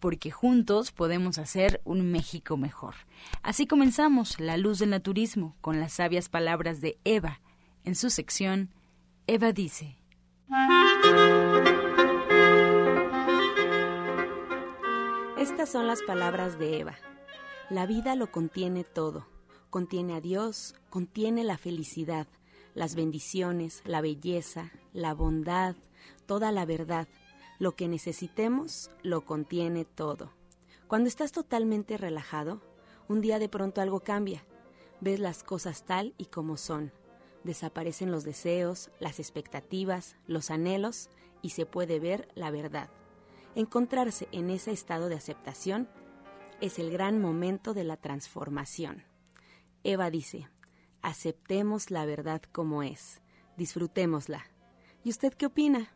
porque juntos podemos hacer un México mejor. Así comenzamos La Luz del Naturismo con las sabias palabras de Eva. En su sección, Eva dice. Estas son las palabras de Eva. La vida lo contiene todo. Contiene a Dios, contiene la felicidad, las bendiciones, la belleza, la bondad, toda la verdad lo que necesitemos lo contiene todo. Cuando estás totalmente relajado, un día de pronto algo cambia. Ves las cosas tal y como son. Desaparecen los deseos, las expectativas, los anhelos y se puede ver la verdad. Encontrarse en ese estado de aceptación es el gran momento de la transformación. Eva dice, aceptemos la verdad como es, disfrutémosla. ¿Y usted qué opina?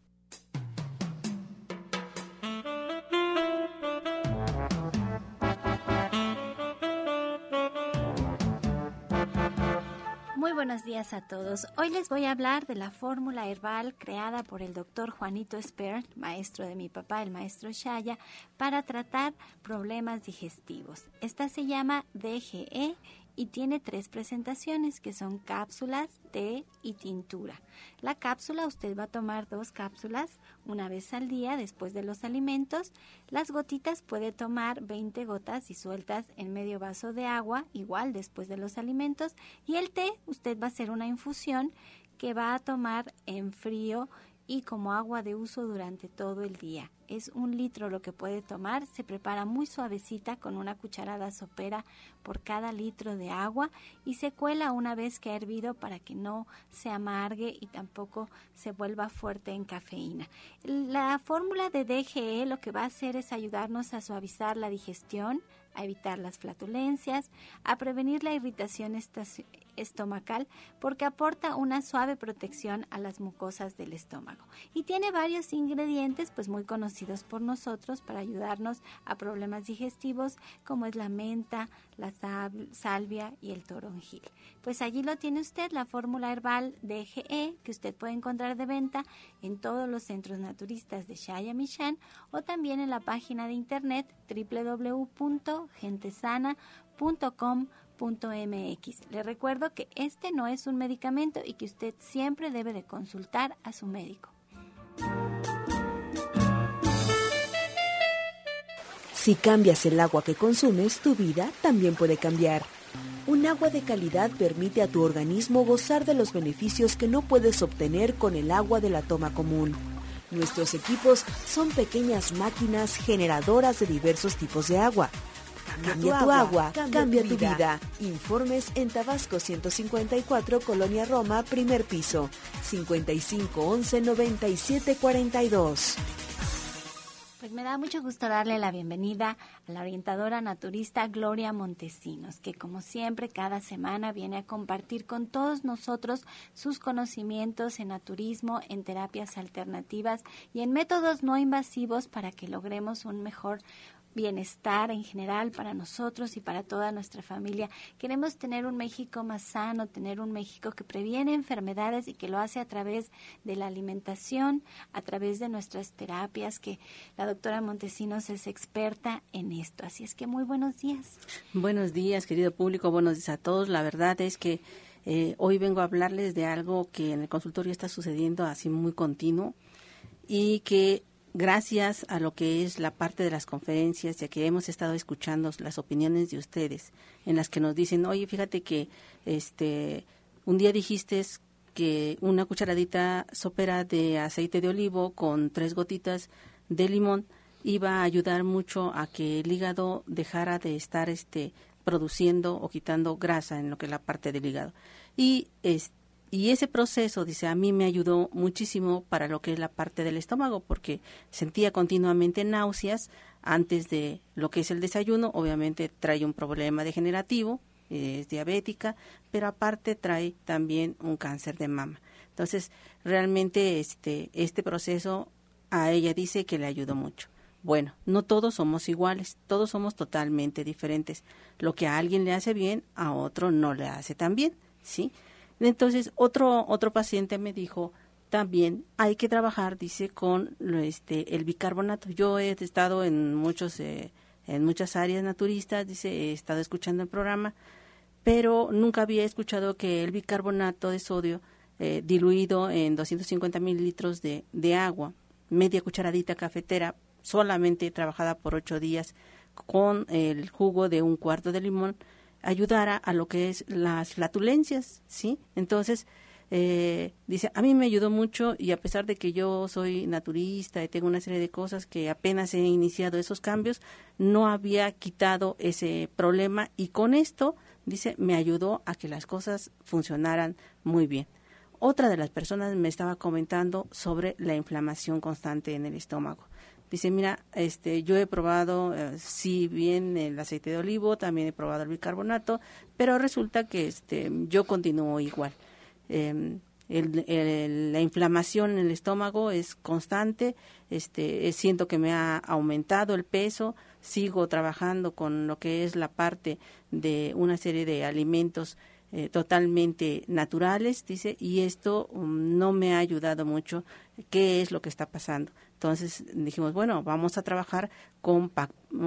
Buenos días a todos. Hoy les voy a hablar de la fórmula herbal creada por el doctor Juanito Esper, maestro de mi papá, el maestro Shaya, para tratar problemas digestivos. Esta se llama DGE y tiene tres presentaciones que son cápsulas, té y tintura. La cápsula usted va a tomar dos cápsulas una vez al día después de los alimentos. Las gotitas puede tomar 20 gotas disueltas en medio vaso de agua igual después de los alimentos y el té usted va a hacer una infusión que va a tomar en frío y como agua de uso durante todo el día. Es un litro lo que puede tomar, se prepara muy suavecita con una cucharada sopera por cada litro de agua y se cuela una vez que ha hervido para que no se amargue y tampoco se vuelva fuerte en cafeína. La fórmula de DGE lo que va a hacer es ayudarnos a suavizar la digestión, a evitar las flatulencias, a prevenir la irritación estomacal porque aporta una suave protección a las mucosas del estómago y tiene varios ingredientes pues muy conocidos por nosotros para ayudarnos a problemas digestivos como es la menta, la salvia y el toronjil. Pues allí lo tiene usted, la fórmula herbal DGE que usted puede encontrar de venta en todos los centros naturistas de Shaya Michan o también en la página de internet www.gentesana.com .mx. Le recuerdo que este no es un medicamento y que usted siempre debe de consultar a su médico. Si cambias el agua que consumes, tu vida también puede cambiar. Un agua de calidad permite a tu organismo gozar de los beneficios que no puedes obtener con el agua de la toma común. Nuestros equipos son pequeñas máquinas generadoras de diversos tipos de agua Cambia, tu agua, cambia, tu vida. Informes en Tabasco 154, Colonia Roma, primer piso, 55 11 97 42. Pues me da mucho gusto darle la bienvenida a la orientadora naturista Gloria Montesinos, que como siempre cada semana viene a compartir con todos nosotros sus conocimientos en naturismo, en terapias alternativas y en métodos no invasivos para que logremos un mejor bienestar en general para nosotros y para toda nuestra familia. Queremos tener un México más sano, tener un México que previene enfermedades y que lo hace a través de la alimentación, a través de nuestras terapias, que la doctora Montesinos es experta en esto. Así es que muy buenos días. Buenos días, querido público, buenos días a todos. La verdad es que Eh, hoy vengo a hablarles de algo que en el consultorio está sucediendo así muy continuo y que gracias a lo que es la parte de las conferencias, ya que hemos estado escuchando las opiniones de ustedes, en las que nos dicen, oye, fíjate que este un día dijiste que una cucharadita sopera de aceite de olivo con tres gotitas de limón iba a ayudar mucho a que el hígado dejara de estar este produciendo o quitando grasa en lo que es la parte del hígado. Y, y ese proceso, dice, a mí me ayudó muchísimo para lo que es la parte del estómago, porque sentía continuamente náuseas antes de lo que es el desayuno. Obviamente trae un problema degenerativo, es diabética, pero aparte trae también un cáncer de mama. Entonces, realmente este, este proceso a ella dice que le ayudó mucho. Bueno, no todos somos iguales, todos somos totalmente diferentes. Lo que a alguien le hace bien, a otro no le hace tan bien, ¿sí? Entonces, otro, otro paciente me dijo, también hay que trabajar, dice, con este, el bicarbonato. Yo he estado en, muchos, eh, en muchas áreas naturistas, dice, he estado escuchando el programa, pero nunca había escuchado que el bicarbonato de sodio eh, diluido en 250 mililitros de, de agua, media cucharadita cafetera, solamente trabajada por ocho días con el jugo de un cuarto de limón, ayudara a lo que es las flatulencias, ¿sí? Entonces, eh, dice, a mí me ayudó mucho y a pesar de que yo soy naturista y tengo una serie de cosas que apenas he iniciado esos cambios, no había quitado ese problema y con esto, dice, me ayudó a que las cosas funcionaran muy bien. Otra de las personas me estaba comentando sobre la inflamación constante en el estómago. Dice, mira, este, yo he probado, eh, sí bien el aceite de olivo, también he probado el bicarbonato, pero resulta que este, yo continúo igual. Em, la inflamación en el estómago es constante, este, eh, siento que me ha aumentado el peso, sigo trabajando con lo que es la parte de una serie de alimentos eh, totalmente naturales, dice, y esto um, no me ha ayudado mucho. ¿Qué es lo que está pasando? Entonces dijimos, bueno, vamos a trabajar con,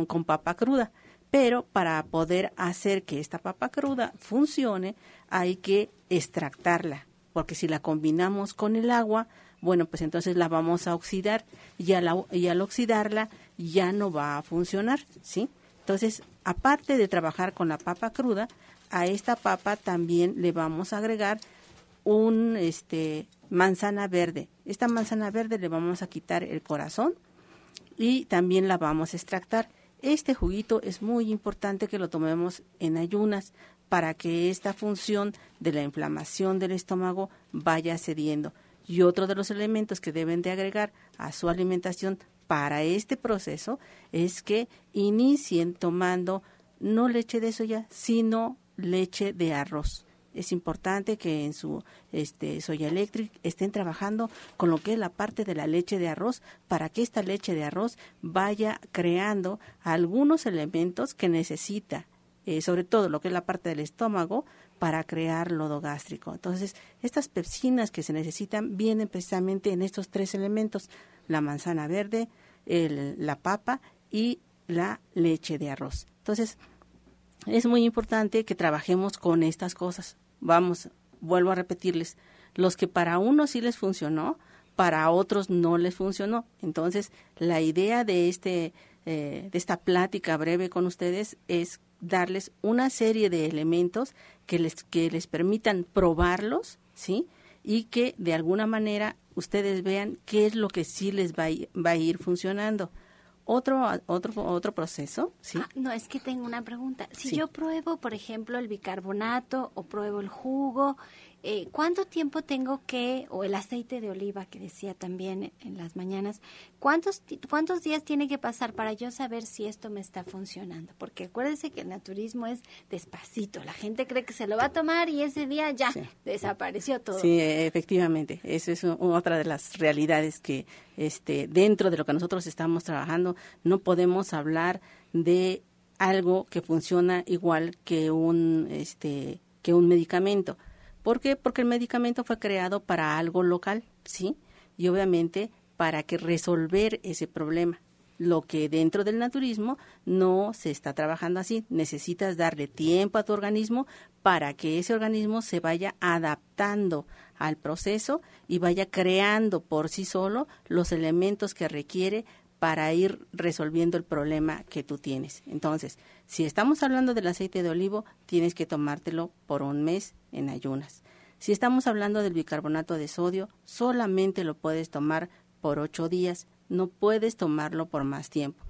con papa cruda, pero para poder hacer que esta papa cruda funcione hay que extractarla, porque si la combinamos con el agua, bueno, pues entonces la vamos a oxidar y y al oxidarla ya no va a funcionar, ¿sí? Entonces, aparte de trabajar con la papa cruda, a esta papa también le vamos a agregar un este manzana verde. Esta manzana verde le vamos a quitar el corazón y también la vamos a extractar. Este juguito es muy importante que lo tomemos en ayunas para que esta función de la inflamación del estómago vaya cediendo. Y otro de los elementos que deben de agregar a su alimentación para este proceso es que inicien tomando no leche de soya, sino leche de arroz es importante que en su este, Soya Electric estén trabajando con lo que es la parte de la leche de arroz para que esta leche de arroz vaya creando algunos elementos que necesita, eh, sobre todo lo que es la parte del estómago, para crear lodo gástrico. Entonces, estas pepsinas que se necesitan vienen precisamente en estos tres elementos, la manzana verde, la papa y la leche de arroz. Entonces, es muy importante que trabajemos con estas cosas vamos, vuelvo a repetirles, los que para unos sí les funcionó, para otros no les funcionó. Entonces, la idea de este eh, de esta plática breve con ustedes es darles una serie de elementos que les que les permitan probarlos, ¿sí? Y que de alguna manera ustedes vean qué es lo que sí les va va a ir funcionando otro otro otro proceso sí ah, no es que tengo una pregunta. Si yo pruebo por ejemplo el bicarbonato o pruebo el jugo eh, ¿cuánto tiempo tengo que, o el aceite de oliva que decía también en las mañanas, ¿cuántos, cuántos días tiene que pasar para yo saber si esto me está funcionando? Porque acuérdense que el naturismo es despacito, la gente cree que se lo va a tomar y ese día ya desapareció todo. Sí, efectivamente, eso es otra de las realidades que este, dentro de lo que nosotros estamos trabajando no podemos hablar de algo que funciona igual que un, este, que un medicamento ¿Por qué? Porque el medicamento fue creado para algo local, ¿sí? Y obviamente para que resolver ese problema. lo que dentro del naturismo no se está trabajando así. Necesitas darle tiempo a tu organismo para que ese organismo se vaya adaptando al proceso y vaya creando por sí solo los elementos que requiere para ir resolviendo el problema que tú tienes. Entonces, si estamos hablando del aceite de olivo, tienes que tomártelo por un mes en ayunas. Si estamos hablando del bicarbonato de sodio, solamente lo puedes tomar por ocho días, no puedes tomarlo por más tiempo.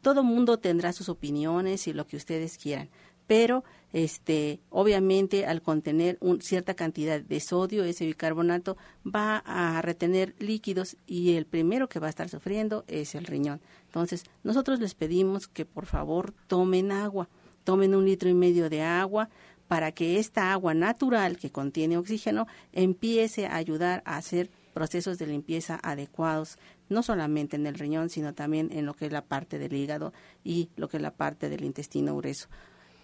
Todo mundo tendrá sus opiniones y lo que ustedes quieran, pero este obviamente al contener un, cierta cantidad de sodio ese bicarbonato va a retener líquidos y el primero que va a estar sufriendo es el riñón entonces nosotros les pedimos que por favor tomen agua tomen un litro y medio de agua para que esta agua natural que contiene oxígeno empiece a ayudar a hacer procesos de limpieza adecuados, no solamente en el riñón, sino también en lo que es la parte del hígado y lo que es la parte del intestino grueso.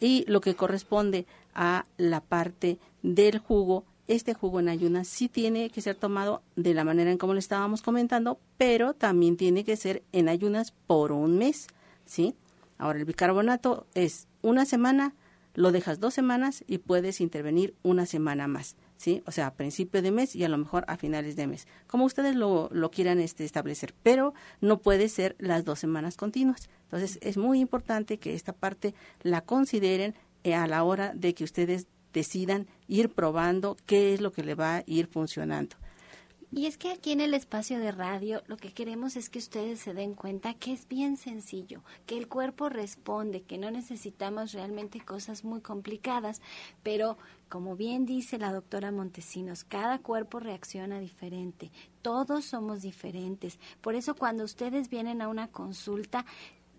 Y lo que corresponde a la parte del jugo, este jugo en ayunas sí tiene que ser tomado de la manera en como le estábamos comentando, pero también tiene que ser en ayunas por un mes, ¿sí? Ahora, el bicarbonato es una semana, lo dejas dos semanas y puedes intervenir una semana más. ¿Sí? O sea, a principio de mes y a lo mejor a finales de mes, como ustedes lo, lo quieran este, establecer, pero no puede ser las dos semanas continuas. Entonces, es muy importante que esta parte la consideren eh, a la hora de que ustedes decidan ir probando qué es lo que le va a ir funcionando. Y es que aquí en el espacio de radio lo que queremos es que ustedes se den cuenta que es bien sencillo, que el cuerpo responde, que no necesitamos realmente cosas muy complicadas, pero como bien dice la doctora Montesinos, cada cuerpo reacciona diferente, todos somos diferentes. Por eso cuando ustedes vienen a una consulta,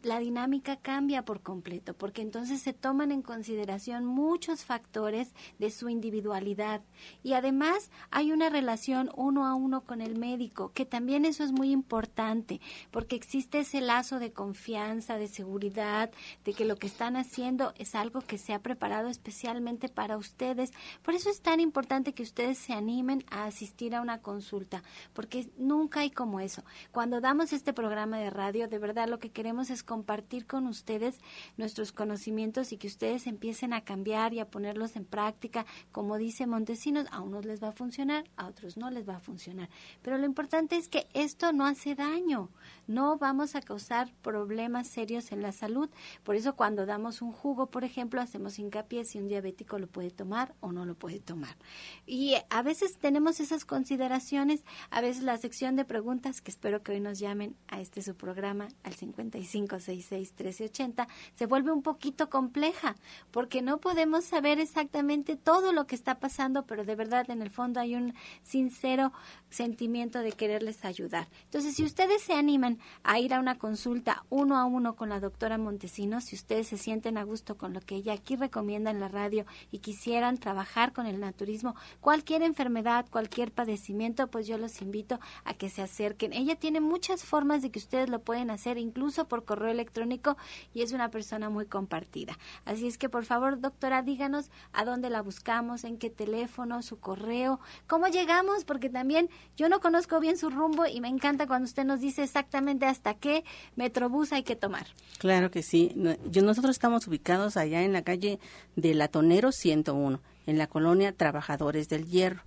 la dinámica cambia por completo, porque entonces se toman en consideración muchos factores de su individualidad y además hay una relación uno a uno con el médico, que también eso es muy importante, porque existe ese lazo de confianza, de seguridad, de que lo que están haciendo es algo que se ha preparado especialmente para ustedes. Por eso es tan importante que ustedes se animen a asistir a una consulta, porque nunca hay como eso. Cuando damos este programa de radio, de verdad lo que queremos es compartir con ustedes nuestros conocimientos y que ustedes empiecen a cambiar y a ponerlos en práctica. Como dice Montesinos, a unos les va a funcionar, a otros no les va a funcionar. Pero lo importante es que esto no hace daño, no vamos a causar problemas serios en la salud. Por eso cuando damos un jugo, por ejemplo, hacemos hincapié si un diabético lo puede tomar o no lo puede tomar. Y a veces tenemos esas consideraciones, a veces la sección de preguntas, que espero que hoy nos llamen a este su programa al 55 1380 se vuelve un poquito compleja porque no podemos saber exactamente todo lo que está pasando, pero de verdad en el fondo hay un sincero sentimiento de quererles ayudar. Entonces, si ustedes se animan a ir a una consulta uno a uno con la doctora Montesinos, si ustedes se sienten a gusto con lo que ella aquí recomienda en la radio y quisieran trabajar con el naturismo, cualquier enfermedad, cualquier padecimiento, pues yo los invito a que se acerquen. Ella tiene muchas formas de que ustedes lo pueden hacer, incluso por correo electrónico y es una persona muy compartida. Así es que por favor, doctora, díganos a dónde la buscamos, en qué teléfono, su correo, cómo llegamos, porque también yo no conozco bien su rumbo y me encanta cuando usted nos dice exactamente hasta qué metrobús hay que tomar. Claro que sí. Yo, nosotros estamos ubicados allá en la calle de Latonero 101, en la colonia Trabajadores del Hierro.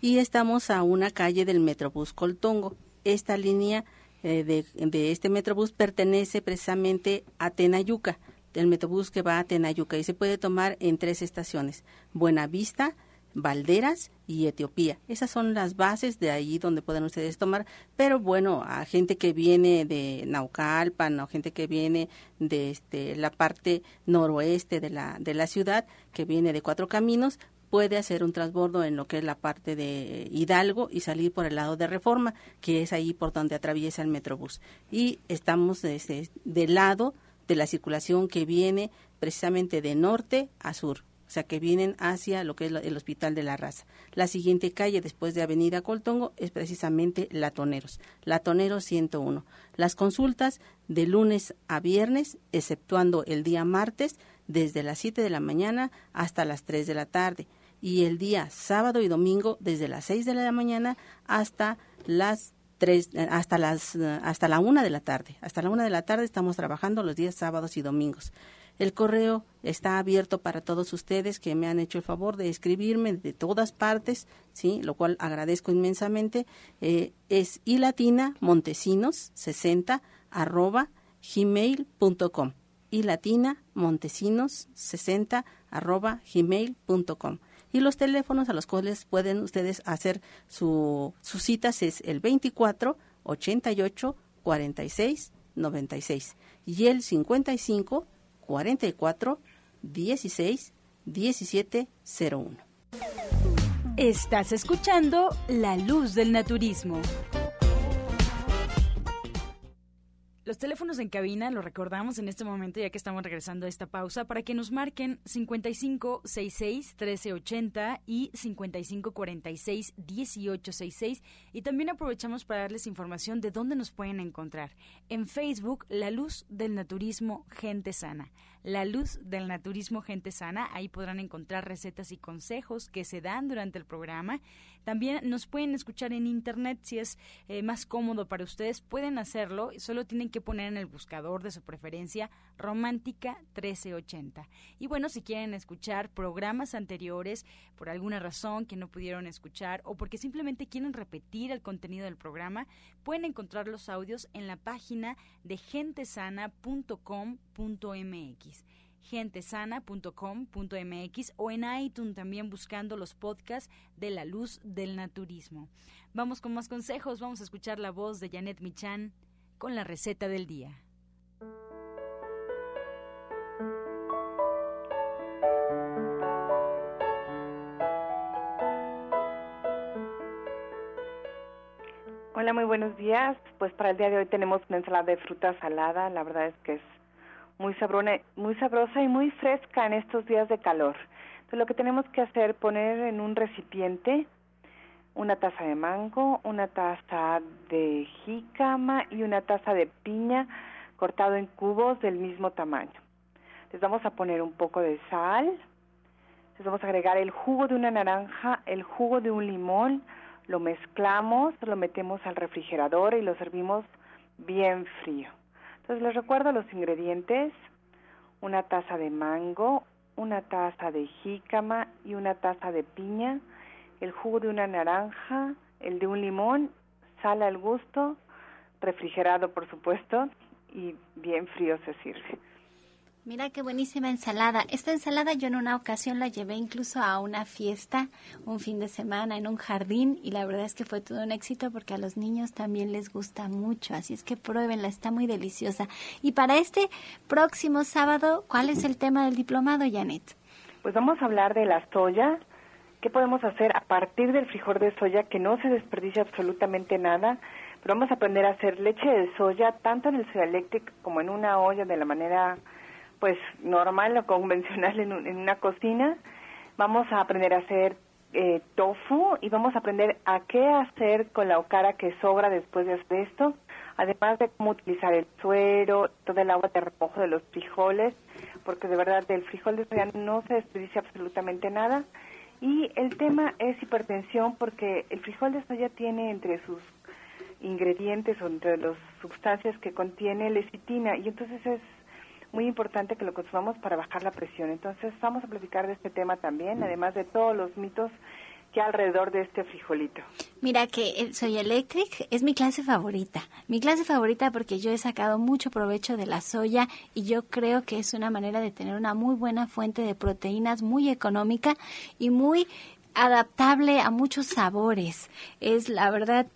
Y estamos a una calle del Metrobús Coltongo. Esta línea eh, de, este Metrobús pertenece precisamente a Tenayuca, del Metrobús que va a Tenayuca y se puede tomar en tres estaciones, Buenavista, Valderas y Etiopía. Esas son las bases de ahí donde pueden ustedes tomar, pero bueno, a gente que viene de Naucalpan o gente que viene de este, la parte noroeste de la, de la ciudad, que viene de Cuatro Caminos, puede hacer un transbordo en lo que es la parte de Hidalgo y salir por el lado de Reforma, que es ahí por donde atraviesa el Metrobús. Y estamos desde, del lado de la circulación que viene precisamente de norte a sur, sea, que vienen hacia lo que es el Hospital de la Raza. La siguiente calle después de Avenida Coltongo es precisamente Latoneros, Latoneros 101. Las consultas de lunes a viernes, exceptuando el día martes, desde las 7 de la mañana hasta las 3 de la tarde y el día sábado y domingo desde las 6 de la mañana hasta las tres, hasta las hasta la una de la tarde. Hasta la una de la tarde estamos trabajando los días sábados y domingos. El correo está abierto para todos ustedes que me han hecho el favor de escribirme de todas partes, sí, lo cual agradezco inmensamente. Eh, es ilatina montesinos 60 arroba gmail.com y latina montesinos 60 arroba gmail.com y los teléfonos a los cuales pueden ustedes hacer su, sus citas es el 24 88 46 96 y el 55 44 16 17 01. Estás escuchando La Luz del Naturismo. Los teléfonos en cabina los recordamos en este momento ya que estamos regresando a esta pausa para que nos marquen 5566 1380 y 5546 1866 y también aprovechamos para darles información de dónde nos pueden encontrar. En Facebook, La Luz del Naturismo Gente Sana. La Luz del Naturismo Gente Sana. Ahí podrán encontrar recetas y consejos que se dan durante el programa. También nos pueden escuchar en Internet si es eh, más cómodo para ustedes. Pueden hacerlo. Solo tienen que poner en el buscador de su preferencia Romántica 1380. Y bueno, si quieren escuchar programas anteriores por alguna razón que no pudieron escuchar o porque simplemente quieren repetir el contenido del programa, pueden encontrar los audios en la página de gentesana.com.mx gentesana.com.mx o en iTunes también buscando los podcasts de la luz del naturismo. Vamos con más consejos, vamos a escuchar la voz de Janet Michan con la receta del día. Hola, muy buenos días. Pues para el día de hoy tenemos una ensalada de fruta salada. La verdad es que es muy, sabrona, muy sabrosa y muy fresca en estos días de calor. Entonces lo que tenemos que hacer poner en un recipiente una taza de mango, una taza de jícama y una taza de piña cortado en cubos del mismo tamaño. Les vamos a poner un poco de sal, les vamos a agregar el jugo de una naranja, el jugo de un limón, lo mezclamos, lo metemos al refrigerador y lo servimos bien frío. Entonces les recuerdo los ingredientes, una taza de mango, una taza de jícama y una taza de piña, el jugo de una naranja, el de un limón, sal al gusto, refrigerado por supuesto y bien frío se sirve. Mira qué buenísima ensalada. Esta ensalada yo en una ocasión la llevé incluso a una fiesta, un fin de semana en un jardín y la verdad es que fue todo un éxito porque a los niños también les gusta mucho. Así es que pruébenla, está muy deliciosa. Y para este próximo sábado, ¿cuál es el tema del diplomado, Janet? Pues vamos a hablar de la soya. ¿Qué podemos hacer a partir del frijol de soya que no se desperdicia absolutamente nada? Pero vamos a aprender a hacer leche de soya tanto en el Soya como en una olla de la manera pues normal o convencional en, en una cocina. Vamos a aprender a hacer eh, tofu y vamos a aprender a qué hacer con la okara que sobra después de hacer esto, además de cómo utilizar el suero, todo el agua de remojo de los frijoles, porque de verdad del frijol de soya no se desperdicia absolutamente nada. Y el tema es hipertensión porque el frijol de soya tiene entre sus ingredientes o entre las sustancias que contiene lecitina y entonces es muy importante que lo consumamos para bajar la presión. Entonces vamos a platicar de este tema también, además de todos los mitos que hay alrededor de este frijolito. Mira que Soy Electric es mi clase favorita. Mi clase favorita porque yo he sacado mucho provecho de la soya y yo creo que es una manera de tener una muy buena fuente de proteínas, muy económica y muy adaptable a muchos sabores. Es la verdad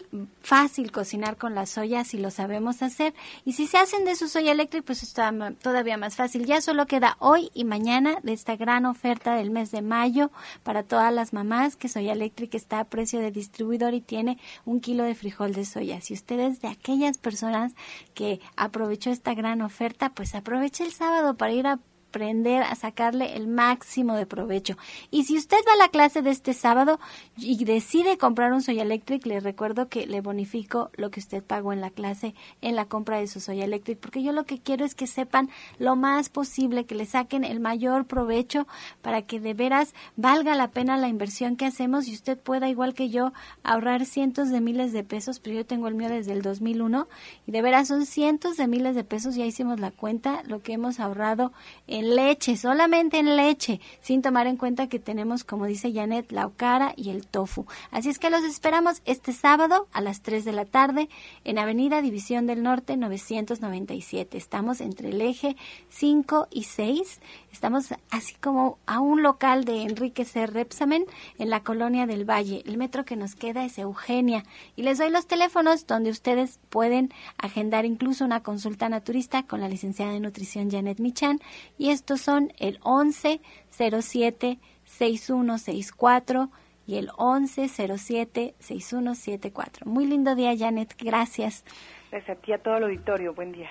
fácil cocinar con la soya si lo sabemos hacer. Y si se hacen de su soya eléctrica, pues está todavía más fácil. Ya solo queda hoy y mañana de esta gran oferta del mes de mayo para todas las mamás que Soya Electric está a precio de distribuidor y tiene un kilo de frijol de soya. Si ustedes de aquellas personas que aprovechó esta gran oferta, pues aproveche el sábado para ir a aprender a sacarle el máximo de provecho. Y si usted va a la clase de este sábado y decide comprar un Soya Electric, le recuerdo que le bonifico lo que usted pagó en la clase en la compra de su Soya Electric, porque yo lo que quiero es que sepan lo más posible, que le saquen el mayor provecho para que de veras valga la pena la inversión que hacemos y usted pueda, igual que yo, ahorrar cientos de miles de pesos, pero yo tengo el mío desde el 2001 y de veras son cientos de miles de pesos, ya hicimos la cuenta, lo que hemos ahorrado en leche, solamente en leche, sin tomar en cuenta que tenemos, como dice Janet, la ocara y el tofu. Así es que los esperamos este sábado a las 3 de la tarde en Avenida División del Norte 997. Estamos entre el eje 5 y 6. Estamos así como a un local de Enrique C. Repsamen en la colonia del Valle. El metro que nos queda es Eugenia. Y les doy los teléfonos donde ustedes pueden agendar incluso una consulta naturista con la licenciada de nutrición Janet Michan. Y estos son el 11 07 6164 y el 07 6174 Muy lindo día, Janet. Gracias. Gracias a ti, a todo el auditorio. Buen día.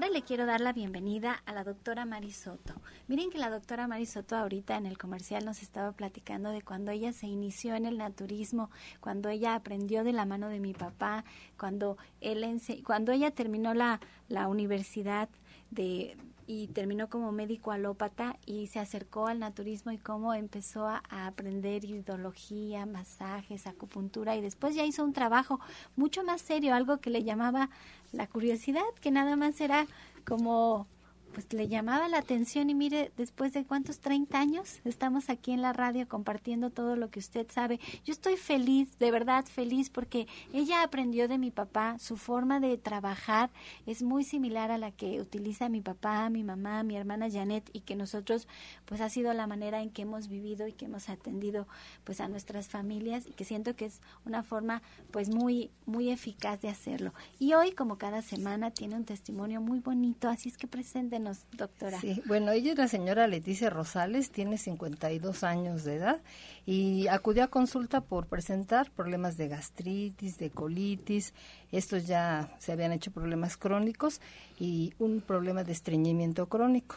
Ahora le quiero dar la bienvenida a la doctora Marisoto. Miren que la doctora Marisoto ahorita en el comercial nos estaba platicando de cuando ella se inició en el naturismo, cuando ella aprendió de la mano de mi papá, cuando, él cuando ella terminó la, la universidad de, y terminó como médico alópata y se acercó al naturismo y cómo empezó a, aprender ideología, masajes, acupuntura y después ya hizo un trabajo mucho más serio, algo que le llamaba la curiosidad, que nada más era como pues le llamaba la atención y mire, después de cuántos 30 años estamos aquí en la radio compartiendo todo lo que usted sabe. Yo estoy feliz, de verdad feliz, porque ella aprendió de mi papá, su forma de trabajar es muy similar a la que utiliza mi papá, mi mamá, mi hermana Janet y que nosotros pues ha sido la manera en que hemos vivido y que hemos atendido pues a nuestras familias y que siento que es una forma pues muy muy eficaz de hacerlo. Y hoy como cada semana tiene un testimonio muy bonito, así es que doctora. Sí, bueno, ella es la señora Leticia Rosales, tiene 52 años de edad y acudió a consulta por presentar problemas de gastritis, de colitis, estos ya se habían hecho problemas crónicos y un problema de estreñimiento crónico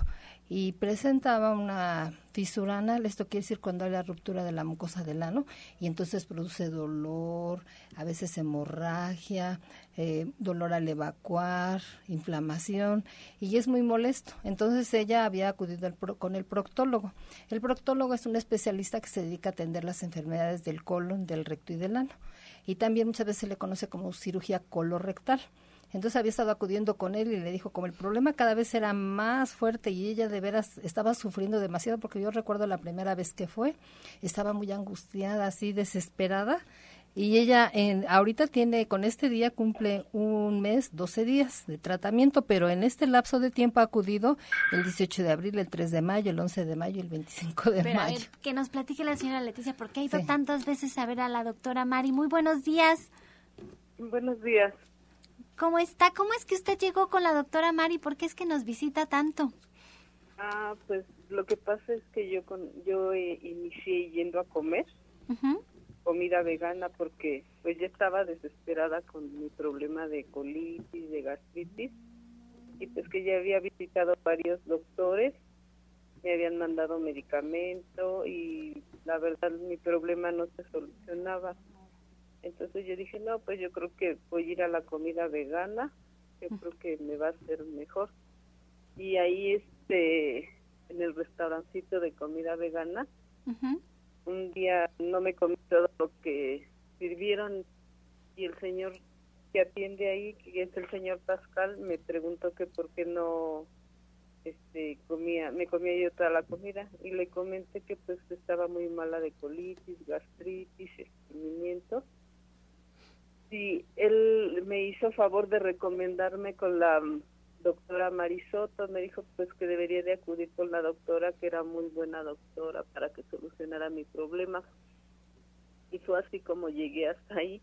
y presentaba una fisura anal, esto quiere decir cuando hay la ruptura de la mucosa del ano y entonces produce dolor, a veces hemorragia, eh, dolor al evacuar, inflamación y es muy molesto. Entonces ella había acudido con el proctólogo. El proctólogo es un especialista que se dedica a atender las enfermedades del colon, del recto y del ano y también muchas veces se le conoce como cirugía colorectal. Entonces había estado acudiendo con él y le dijo, como el problema cada vez era más fuerte y ella de veras estaba sufriendo demasiado, porque yo recuerdo la primera vez que fue, estaba muy angustiada, así desesperada. Y ella en, ahorita tiene, con este día cumple un mes, 12 días de tratamiento, pero en este lapso de tiempo ha acudido el 18 de abril, el 3 de mayo, el 11 de mayo, el 25 de mayo. que nos platique la señora Leticia, porque ha ido tantas veces a ver a la doctora Mari. Muy buenos días. Buenos días. ¿Cómo está? ¿Cómo es que usted llegó con la doctora Mari? ¿Por qué es que nos visita tanto? Ah, pues lo que pasa es que yo con, yo eh, inicié yendo a comer comida vegana porque pues ya estaba desesperada con mi problema de colitis, de gastritis y pues que ya había visitado varios doctores, me habían mandado medicamento y la verdad mi problema no se solucionaba. Entonces yo dije, no, pues yo creo que voy a ir a la comida vegana, yo creo que me va a hacer mejor. Y ahí, este, en el restaurancito de comida vegana, un día no me comí todo lo que sirvieron y el señor que atiende ahí, que es el señor Pascal, me preguntó que por qué no este comía me comía yo toda la comida. Y le comenté que pues estaba muy mala de colitis gastritis estreñimiento y él me hizo favor de recomendarme con la doctora Marisoto me dijo pues que debería de acudir con la doctora que era muy buena doctora para que solucionara mi problema y fue así como llegué hasta ahí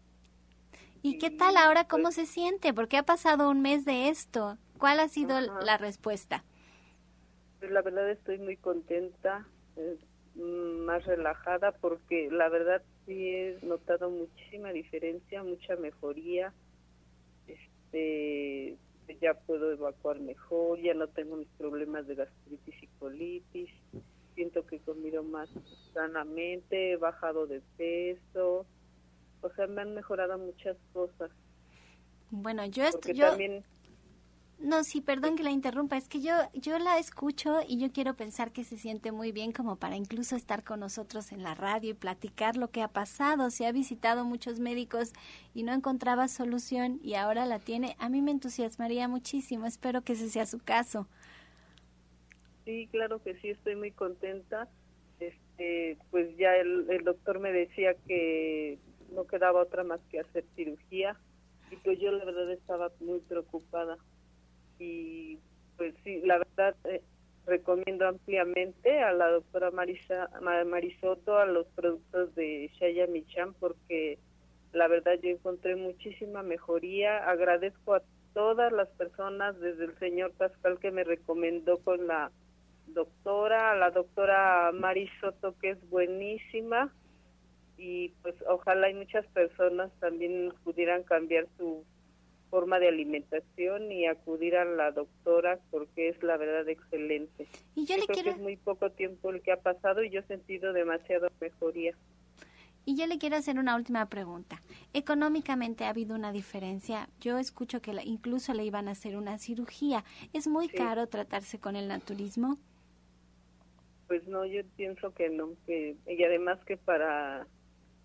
¿Y, qué tal ahora? ¿Cómo pues se siente? Porque ha pasado un mes de esto. ¿Cuál ha sido la respuesta? Pues la verdad estoy muy contenta, eh, más relajada, porque la verdad sí he notado muchísima diferencia, mucha mejoría. Este, ya puedo evacuar mejor, ya no tengo mis problemas de gastritis y colitis. Siento que he comido más sanamente, he bajado de peso. O sea, me han mejorado muchas cosas. Bueno, yo, estoy, yo, también no, sí, perdón que la interrumpa. Es que yo, yo la escucho y yo quiero pensar que se siente muy bien como para incluso estar con nosotros en la radio y platicar lo que ha pasado. Se ha visitado muchos médicos y no encontraba solución y ahora la tiene. A mí me entusiasmaría muchísimo. Espero que ese sea su caso. Sí, claro que sí, estoy muy contenta. Este, pues ya el, el doctor me decía que no quedaba otra más que hacer cirugía y pues yo la verdad estaba muy preocupada y pues sí, la verdad eh, recomiendo ampliamente a la doctora Marisa, Marisoto a los productos de Shaya Michan porque la verdad yo encontré muchísima mejoría. Agradezco a todas las personas, desde el señor Pascal que me recomendó con la doctora, a la doctora Marisoto que es buenísima y pues ojalá hay muchas personas también pudieran cambiar su forma de alimentación y acudir a la doctora porque es la verdad excelente. Y yo, le creo quiero... que es muy poco tiempo el que ha pasado y yo he sentido demasiado mejoría. Y yo le quiero hacer una última pregunta. Económicamente ha habido una diferencia. Yo escucho que incluso le iban a hacer una cirugía. ¿Es muy caro tratarse con el naturismo? Pues no, yo pienso que no. Que, y además que para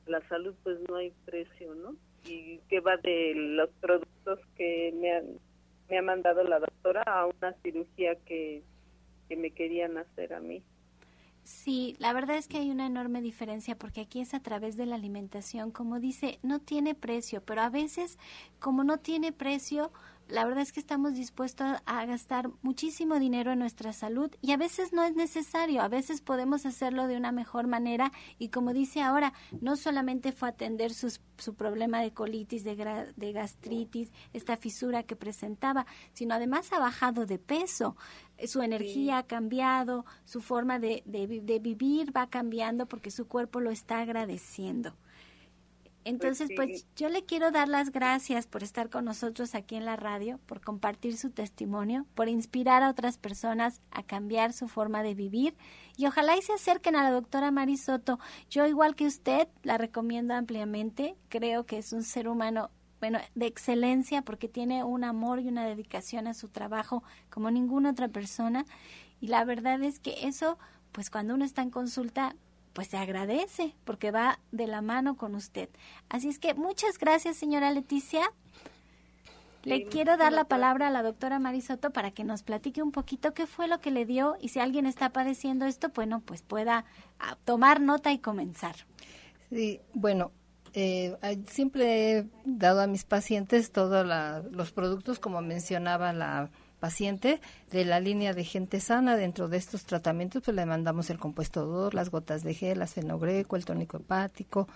la salud pues no hay precio, ¿no? Y que va de los productos que me, han, me ha mandado la doctora a una cirugía que, que me querían hacer a mí. Sí, la verdad es que hay una enorme diferencia porque aquí es a través de la alimentación, como dice, no tiene precio, pero a veces como no tiene precio, la verdad es que estamos dispuestos a gastar muchísimo dinero en nuestra salud y a veces no es necesario, a veces podemos hacerlo de una mejor manera y como dice ahora, no solamente fue atender sus, su problema de colitis, de, de gastritis, esta fisura que presentaba, sino además ha bajado de peso, su energía ha cambiado, su forma de, de vivir va cambiando porque su cuerpo lo está agradeciendo. Entonces, pues, pues, yo le quiero dar las gracias por estar con nosotros aquí en la radio, por compartir su testimonio, por inspirar a otras personas a cambiar su forma de vivir y ojalá y se acerquen a la doctora Marisoto. Yo, igual que usted, la recomiendo ampliamente. Creo que es un ser humano, bueno, de excelencia porque tiene un amor y una dedicación a su trabajo como ninguna otra persona. Y la verdad es que eso, pues cuando uno está en consulta, pues se agradece porque va de la mano con usted. Así es que muchas gracias, señora Leticia. Le quiero dar la palabra a la doctora Marisoto para que nos platique un poquito qué fue lo que le dio y si alguien está padeciendo esto, bueno, pues pueda ah, tomar nota y comenzar. Sí, bueno, eh, siempre he dado a mis pacientes todos los productos, como mencionaba la paciente de la línea de gente sana. Dentro de estos tratamientos, pues le mandamos el compuesto 2, las gotas de gel, la fenogreco, el tónico hepático,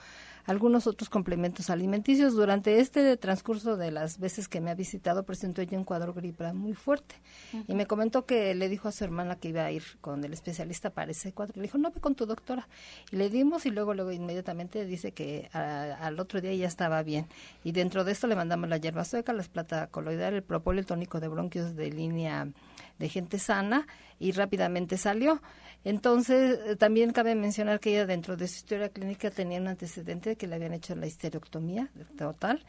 algunos otros complementos alimenticios. Durante este transcurso de las veces que me ha visitado, presentó ella un cuadro gripal muy fuerte. Y me comentó que le dijo a su hermana que iba a ir con el especialista para ese cuadro. Le dijo, no, ve con tu doctora. Y le dimos y luego, luego inmediatamente dice que al otro día ya estaba bien. Y dentro de esto le mandamos la hierba sueca, la plata coloidal, el propóleo, el tónico de bronquios de línea de gente sana y rápidamente salió. Entonces, eh, también cabe mencionar que ella dentro de su historia clínica tenía un antecedente de que le habían hecho la histerectomía total,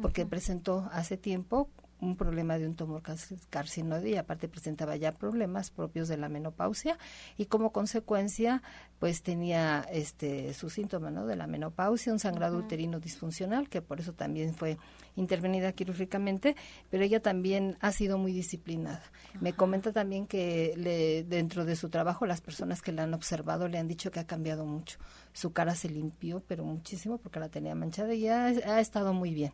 porque presentó hace tiempo un problema de un tumor carcinoide y aparte presentaba ya problemas propios de la menopausia y como consecuencia pues tenía este su síntoma ¿no? de la menopausia, un sangrado uterino disfuncional que por eso también fue intervenida quirúrgicamente, pero ella también ha sido muy disciplinada. Me comenta también que le, dentro de su trabajo las personas que la han observado le han dicho que ha cambiado mucho. Su cara se limpió, pero muchísimo porque la tenía manchada y ha, ha estado muy bien.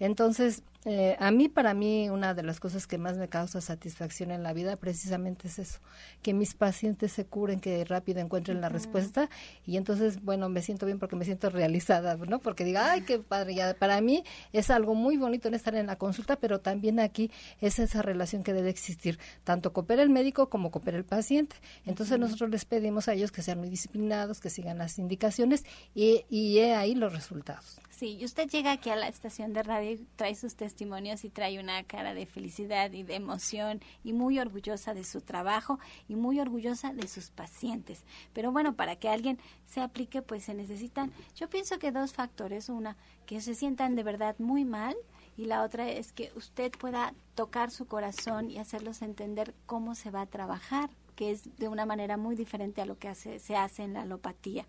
Entonces, eh, a mí, para mí, una de las cosas que más me causa satisfacción en la vida precisamente es eso, que mis pacientes se curen, que rápido encuentren la respuesta y entonces, bueno, me siento bien porque me siento realizada, ¿no? Porque diga, ay, qué padre, ya, para mí es algo muy bonito en estar en la consulta, pero también aquí es esa relación que debe existir, tanto coopera el médico como coopera el paciente. Entonces nosotros les pedimos a ellos que sean muy disciplinados, que sigan las indicaciones y, y he ahí los resultados. Sí, y usted llega aquí a la estación de radio, trae sus testimonios y trae una cara de felicidad y de emoción y muy orgullosa de su trabajo y muy orgullosa de sus pacientes. Pero bueno, para que alguien se aplique, pues se necesitan, yo pienso que dos factores. Una, que se sientan de verdad muy mal y la otra es que usted pueda tocar su corazón y hacerlos entender cómo se va a trabajar que es de una manera muy diferente a lo que hace, se hace en la alopatía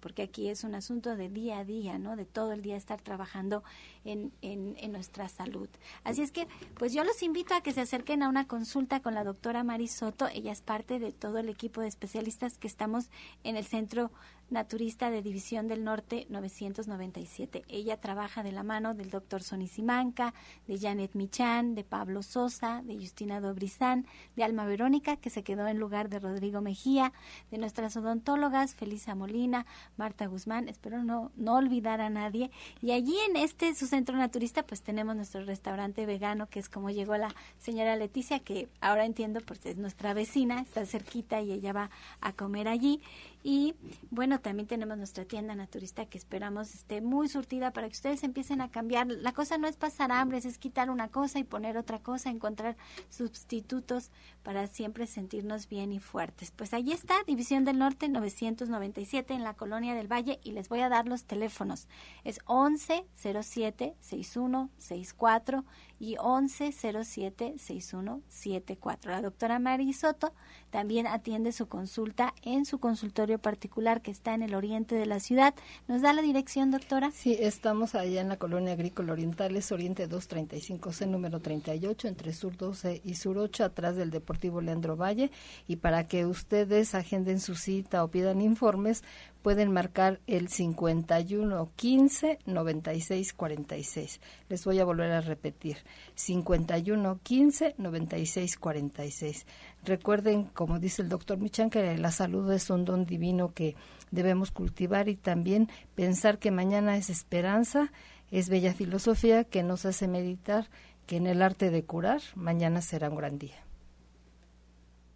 porque aquí es un asunto de día a día, ¿no? De todo el día estar trabajando en, en, en, nuestra salud. Así es que, pues yo los invito a que se acerquen a una consulta con la doctora Marisoto. Ella es parte de todo el equipo de especialistas que estamos en el Centro naturista de División del Norte 997. Ella trabaja de la mano del doctor Sonny Simanca, de Janet Michan, de Pablo Sosa, de Justina Dobrizán, de Alma Verónica, que se quedó en lugar de Rodrigo Mejía, de nuestras odontólogas, Felisa Molina, Marta Guzmán, espero no, no olvidar a nadie. Y allí en este, su centro naturista, pues tenemos nuestro restaurante vegano, que es como llegó la señora Leticia, que ahora entiendo, pues es nuestra vecina, está cerquita y ella va a comer allí. Y bueno, también tenemos nuestra tienda naturista que esperamos esté muy surtida para que ustedes empiecen a cambiar. La cosa no es pasar hambre, es quitar una cosa y poner otra cosa, encontrar sustitutos para siempre sentirnos bien y fuertes. Pues allí está, División del Norte 997 en la Colonia del Valle y les voy a dar los teléfonos. Es 11 07 6164 y 1107-6174. La doctora Mari Soto también atiende su consulta en su consultorio particular que está en el oriente de la ciudad. ¿Nos da la dirección, doctora? Sí, estamos allá en la colonia agrícola orientales, Oriente 235C, número 38, entre Sur 12 y Sur 8, atrás del Deportivo Leandro Valle. Y para que ustedes agenden su cita o pidan informes, pueden marcar el 51 15 96 46. Les voy a volver a repetir. 51 15 96 46. Recuerden, como dice el doctor Michan, que la salud es un don divino que debemos cultivar y también pensar que mañana es esperanza, es bella filosofía que nos hace meditar que en el arte de curar mañana será un gran día.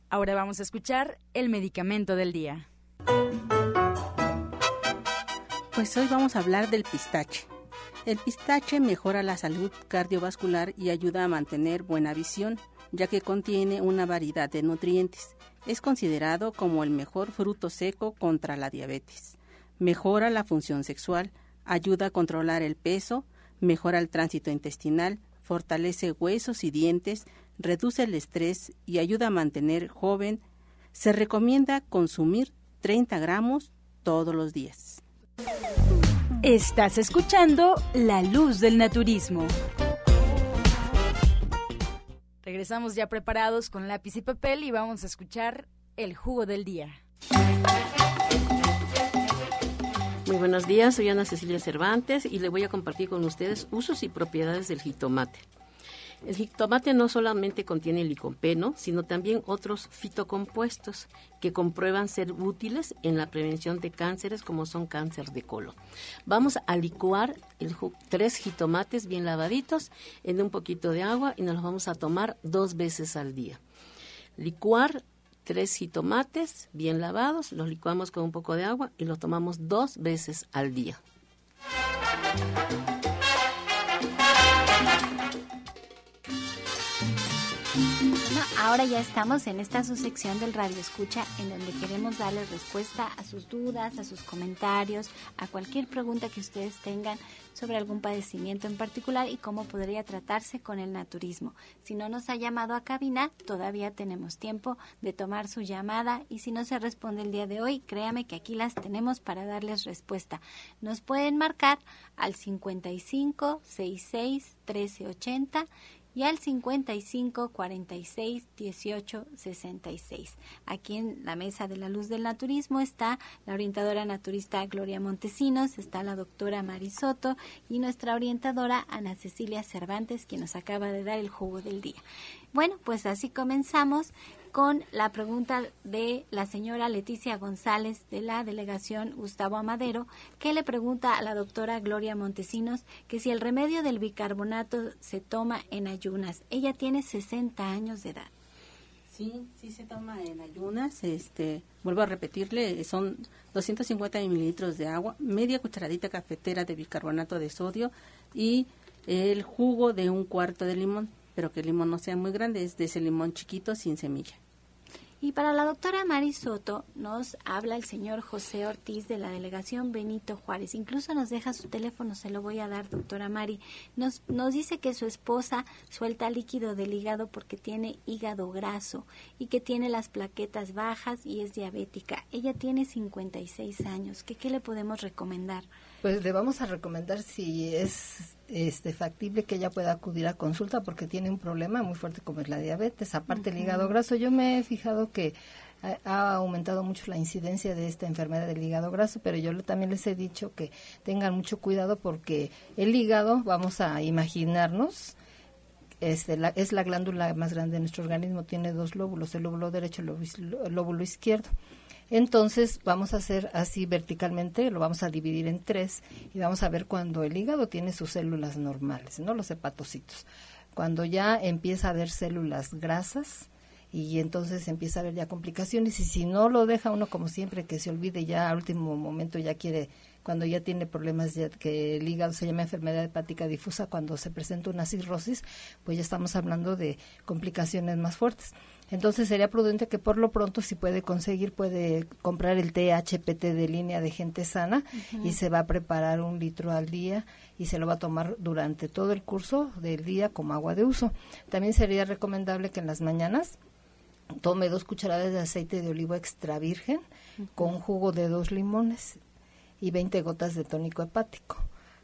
Ahora vamos a escuchar el medicamento del día. Pues hoy vamos a hablar del pistache. El pistache mejora la salud cardiovascular y ayuda a mantener buena visión, ya que contiene una variedad de nutrientes. Es considerado como el mejor fruto seco contra la diabetes. Mejora la función sexual, ayuda a controlar el peso, mejora el tránsito intestinal, fortalece huesos y dientes, reduce el estrés y ayuda a mantener joven. Se recomienda consumir 30 gramos todos los días. Estás escuchando La Luz del Naturismo. Regresamos ya preparados con lápiz y papel y vamos a escuchar el jugo del día. Muy buenos días, soy Ana Cecilia Cervantes y le voy a compartir con ustedes usos y propiedades del jitomate. El jitomate no solamente contiene licopeno, sino también otros fitocompuestos que comprueban ser útiles en la prevención de cánceres como son cáncer de colon. Vamos a licuar tres jitomates bien lavaditos en un poquito de agua y nos los vamos a tomar dos veces al día. Licuar tres jitomates bien lavados, los licuamos con un poco de agua y los tomamos dos veces al día. Ahora ya estamos en esta su sección del Radio Escucha, en donde queremos darles respuesta a sus dudas, a sus comentarios, a cualquier pregunta que ustedes tengan sobre algún padecimiento en particular y cómo podría tratarse con el naturismo. Si no nos ha llamado a cabina, todavía tenemos tiempo de tomar su llamada y si no se responde el día de hoy, créame que aquí las tenemos para darles respuesta. Nos pueden marcar al 55 66 1380 y al 55 46 18 66. Aquí en la mesa de la luz del naturismo está la orientadora naturista Gloria Montesinos, está la doctora Marisoto y nuestra orientadora Ana Cecilia Cervantes, quien nos acaba de dar el jugo del día. Bueno, pues así comenzamos con la pregunta de la señora Leticia González de la delegación Gustavo Amadero, que le pregunta a la doctora Gloria Montesinos que si el remedio del bicarbonato se toma en ayunas. Ella tiene 60 años de edad. Sí, sí se toma en ayunas. Este, vuelvo a repetirle, son 250 mililitros de agua, media cucharadita cafetera de bicarbonato de sodio y el jugo de un cuarto de limón, pero que el limón no sea muy grande, es de ese limón chiquito sin semilla. Y para la doctora Mari Soto nos habla el señor José Ortiz de la delegación Benito Juárez. Incluso nos deja su teléfono, se lo voy a dar, doctora Mari. Nos, nos dice que su esposa suelta líquido del hígado porque tiene hígado graso y que tiene las plaquetas bajas y es diabética. Ella tiene 56 años. ¿Qué, qué le podemos recomendar? Pues le vamos a recomendar si es este, factible que ella pueda acudir a consulta porque tiene un problema muy fuerte como es la diabetes. Aparte del hígado graso, yo me he fijado que ha aumentado mucho la incidencia de esta enfermedad del hígado graso, pero yo también les he dicho que tengan mucho cuidado porque el hígado, vamos a imaginarnos, este, la, es la glándula más grande de nuestro organismo, tiene dos lóbulos, el lóbulo derecho y el lóbulo izquierdo. Entonces vamos a hacer así verticalmente, lo vamos a dividir en tres y vamos a ver cuando el hígado tiene sus células normales, no los hepatocitos. Cuando ya empieza a haber células grasas y entonces empieza a haber ya complicaciones y si no lo deja uno como siempre que se olvide ya al último momento ya quiere cuando ya tiene problemas de que el hígado se llama enfermedad hepática difusa cuando se presenta una cirrosis pues ya estamos hablando de complicaciones más fuertes entonces sería prudente que por lo pronto si puede conseguir, puede comprar el THPT de línea de gente sana y se va a preparar un litro al día y se lo va a tomar durante todo el curso del día como agua de uso. También sería recomendable que en las mañanas tome dos cucharadas de aceite de olivo extra virgen con jugo de dos limones y 20 gotas de tónico hepático.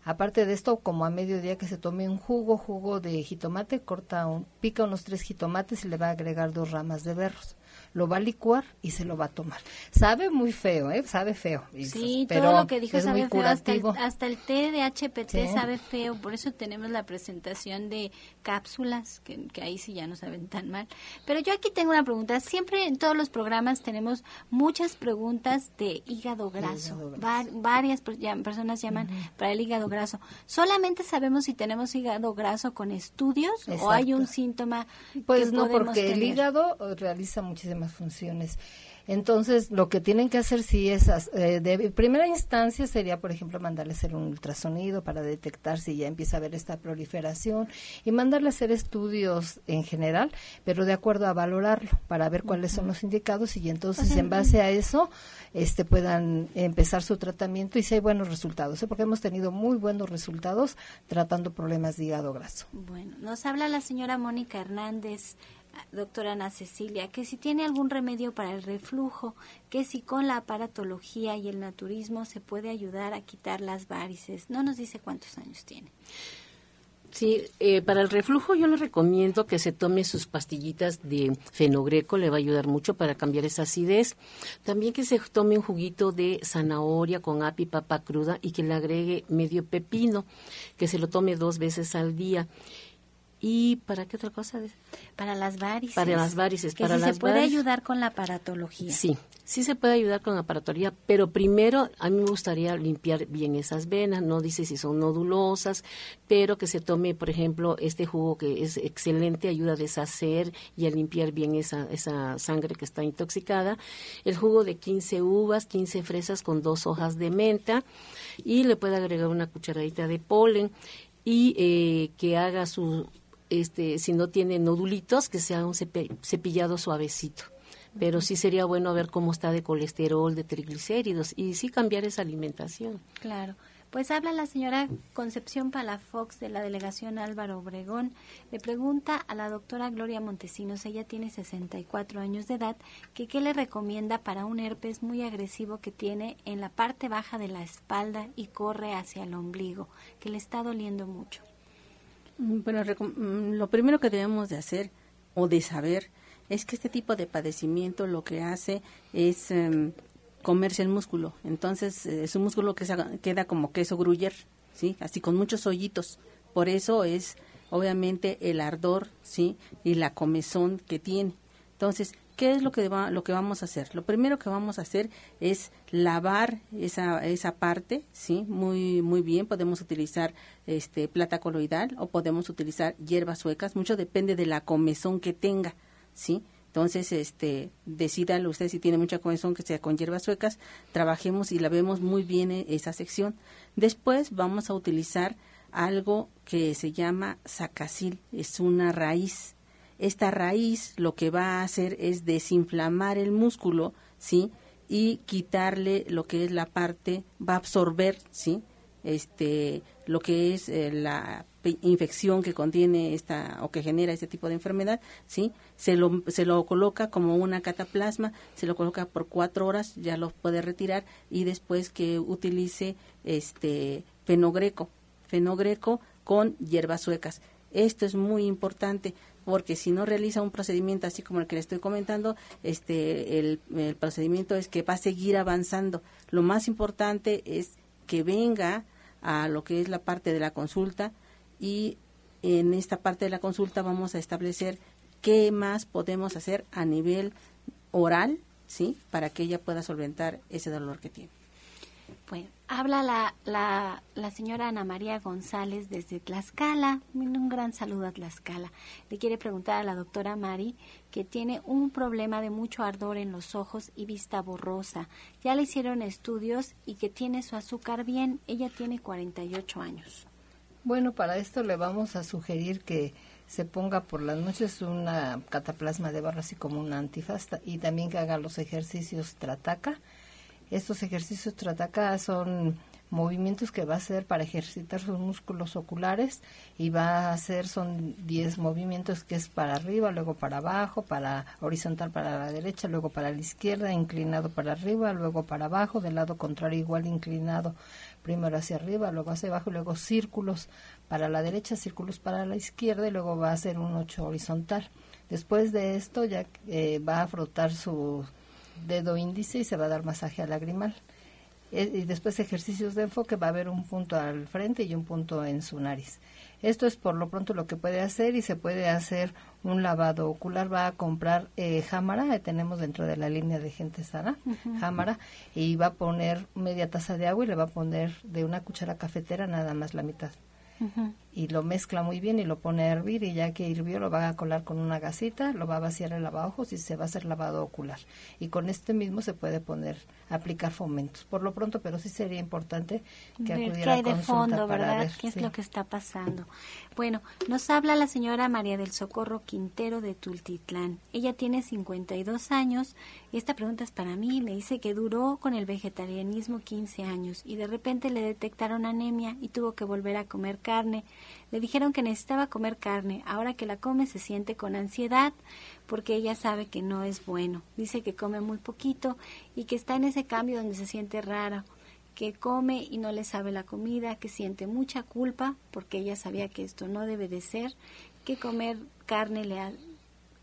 Aparte de esto, como a mediodía que se tome un jugo, jugo de jitomate, corta un, pica unos tres jitomates y le va a agregar dos ramas de berros lo va a licuar y se lo va a tomar. Sabe muy feo, ¿eh? Sabe feo. Sí, todo lo que dijo sabe feo. Hasta el, hasta el, té de HPT sabe feo. Por eso tenemos la presentación de cápsulas, que, ahí sí ya no saben tan mal. Pero yo aquí tengo una pregunta. Siempre en todos los programas tenemos muchas preguntas de hígado graso. varias personas llaman para el hígado graso. ¿Solamente sabemos si tenemos hígado graso con estudios o hay un síntoma? Pues no, porque el hígado realiza muchísimas funciones. Entonces, lo que tienen que hacer si es eh, de primera instancia sería, por ejemplo, mandarle hacer un ultrasonido para detectar si ya empieza a haber esta proliferación y mandarle hacer estudios en general, pero de acuerdo a valorarlo para ver cuáles son los indicados y entonces en base a eso este puedan empezar su tratamiento y si hay buenos resultados, ¿eh? porque hemos tenido muy buenos resultados tratando problemas de hígado graso. Bueno, nos habla la señora Mónica Hernández doctora Ana Cecilia, que si tiene algún remedio para el reflujo, que si con la aparatología y el naturismo se puede ayudar a quitar las varices. No nos dice cuántos años tiene. Sí, eh, para el reflujo yo le recomiendo que se tome sus pastillitas de fenogreco, le va a ayudar mucho para cambiar esa acidez. También que se tome un juguito de zanahoria con api, papa cruda y que le agregue medio pepino, que se lo tome dos veces al día. ¿Y para qué otra cosa? Para las varices. Para las varices. Que para se puede ayudar con la aparatología. Sí, sí se puede ayudar con la aparatología, pero primero a mí me gustaría limpiar bien esas venas, no dice si son nodulosas, pero que se tome, por ejemplo, este jugo que es excelente, ayuda a deshacer y a limpiar bien esa, esa sangre que está intoxicada. El jugo de 15 uvas, 15 fresas con dos hojas de menta y le puede agregar una cucharadita de polen y eh, que haga su este, si no tiene nodulitos, que sea un cepillado suavecito. Pero sí sería bueno ver cómo está de colesterol, de triglicéridos y sí cambiar esa alimentación. Claro. Pues habla la señora Concepción Palafox de la delegación Álvaro Obregón. Le pregunta a la doctora Gloria Montesinos, ella tiene 64 años de edad, que qué le recomienda para un herpes muy agresivo que tiene en la parte baja de la espalda y corre hacia el ombligo, que le está doliendo mucho. Mm, bueno, mm, lo primero que debemos de hacer o de saber es que este tipo de padecimiento lo que hace es em, comerse el músculo. Entonces, eh, es un músculo que queda como queso gruyer, ¿sí? Así con muchos hoyitos. Por eso es, obviamente, el ardor, ¿sí? Y la comezón que tiene. Entonces, ¿qué es lo que, lo que vamos a hacer? Lo primero que vamos a hacer es lavar esa, esa parte, ¿sí? Muy, muy bien. Podemos utilizar este, plata coloidal o podemos utilizar hierbas suecas. Mucho depende de la comezón que tenga, ¿sí? Entonces, este, decídalo usted si tiene mucha comezón que sea con hierbas suecas, trabajemos y la vemos muy bien en esa sección. Después vamos a utilizar algo que se llama sacacil, es una raíz. Esta raíz lo que va a hacer es desinflamar el músculo, ¿sí? Y quitarle lo que es la parte, va a absorber, ¿sí? Este, lo que es eh, la infección que contiene esta o que genera este tipo de enfermedad, ¿sí? Se lo, se lo coloca como una cataplasma, se lo coloca por cuatro horas, ya lo puede retirar y después que utilice este fenogreco, fenogreco con hierbas suecas. Esto es muy importante porque si no realiza un procedimiento así como el que le estoy comentando, este el, procedimiento es que va a seguir avanzando. Lo más importante es que venga a lo que es la parte de la consulta, y en esta parte de la consulta vamos a establecer qué más podemos hacer a nivel oral, ¿sí? Para que ella pueda solventar ese dolor que tiene. Bueno, habla la, la, la, señora Ana María González desde Tlaxcala. Un gran saludo a Tlaxcala. Le quiere preguntar a la doctora Mari que tiene un problema de mucho ardor en los ojos y vista borrosa. Ya le hicieron estudios y que tiene su azúcar bien. Ella tiene 48 años. Bueno, para esto le vamos a sugerir que se ponga por las noches una cataplasma de barra así como una antifasta y también que haga los ejercicios trataca. Estos ejercicios trataca son movimientos que va a hacer para ejercitar sus músculos oculares y va a hacer son 10 movimientos que es para arriba, luego para abajo, para horizontal para la derecha, luego para la izquierda, inclinado para arriba, luego para abajo, del lado contrario igual inclinado primero hacia arriba, luego hacia abajo, y luego círculos para la derecha, círculos para la izquierda y luego va a hacer un ocho horizontal. Después de esto ya eh, va a frotar su dedo índice y se va a dar masaje al lagrimal. Eh, y después ejercicios de enfoque, va a haber un punto al frente y un punto en su nariz. Esto es por lo pronto lo que puede hacer y se puede hacer un lavado ocular. Va a comprar eh, jámara, eh, tenemos dentro de la línea de gente sana, jámara, y va a poner media taza de agua y le va a poner de una cuchara cafetera nada más la mitad y lo mezcla muy bien y lo pone a hervir y ya que hirvió lo va a colar con una gasita, lo va a vaciar el lavabojos y se va a hacer lavado ocular. Y con este mismo se puede poner, aplicar fomentos. Por lo pronto, pero sí sería importante que ver acudiera qué hay de fondo, ¿verdad? Ver, ¿Qué es lo que está pasando? Bueno, nos habla la señora María del Socorro Quintero de Tultitlán. Ella tiene 52 años y esta pregunta es para mí. Me dice que duró con el vegetarianismo 15 años y de repente le detectaron anemia y tuvo que volver a comer carne le dijeron que necesitaba comer carne. Ahora que la come se siente con ansiedad porque ella sabe que no es bueno. Dice que come muy poquito y que está en ese cambio donde se siente rara que come y no le sabe la comida, que siente mucha culpa porque ella sabía que esto no debe de ser, que comer carne le,